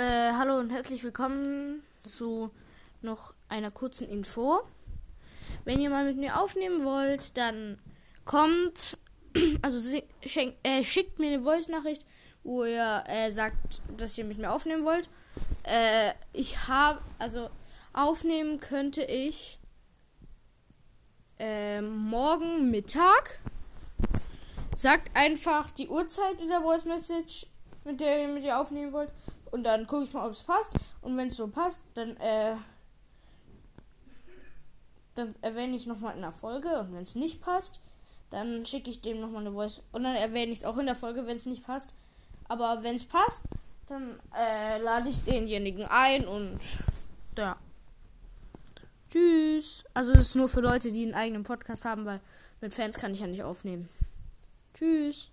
Äh, hallo und herzlich willkommen zu noch einer kurzen Info. Wenn ihr mal mit mir aufnehmen wollt, dann kommt, also schenk, äh, schickt mir eine Voice-Nachricht, wo ihr äh, sagt, dass ihr mit mir aufnehmen wollt. Äh, ich habe, also aufnehmen könnte ich äh, morgen Mittag. Sagt einfach die Uhrzeit in der Voice Message, mit der ihr mit ihr aufnehmen wollt. Und dann gucke ich mal, ob es passt. Und wenn es so passt, dann, äh, dann erwähne ich es nochmal in der Folge. Und wenn es nicht passt, dann schicke ich dem nochmal eine Voice. Und dann erwähne ich es auch in der Folge, wenn es nicht passt. Aber wenn es passt, dann äh, lade ich denjenigen ein und ja. Tschüss. Also es ist nur für Leute, die einen eigenen Podcast haben, weil mit Fans kann ich ja nicht aufnehmen. Tschüss.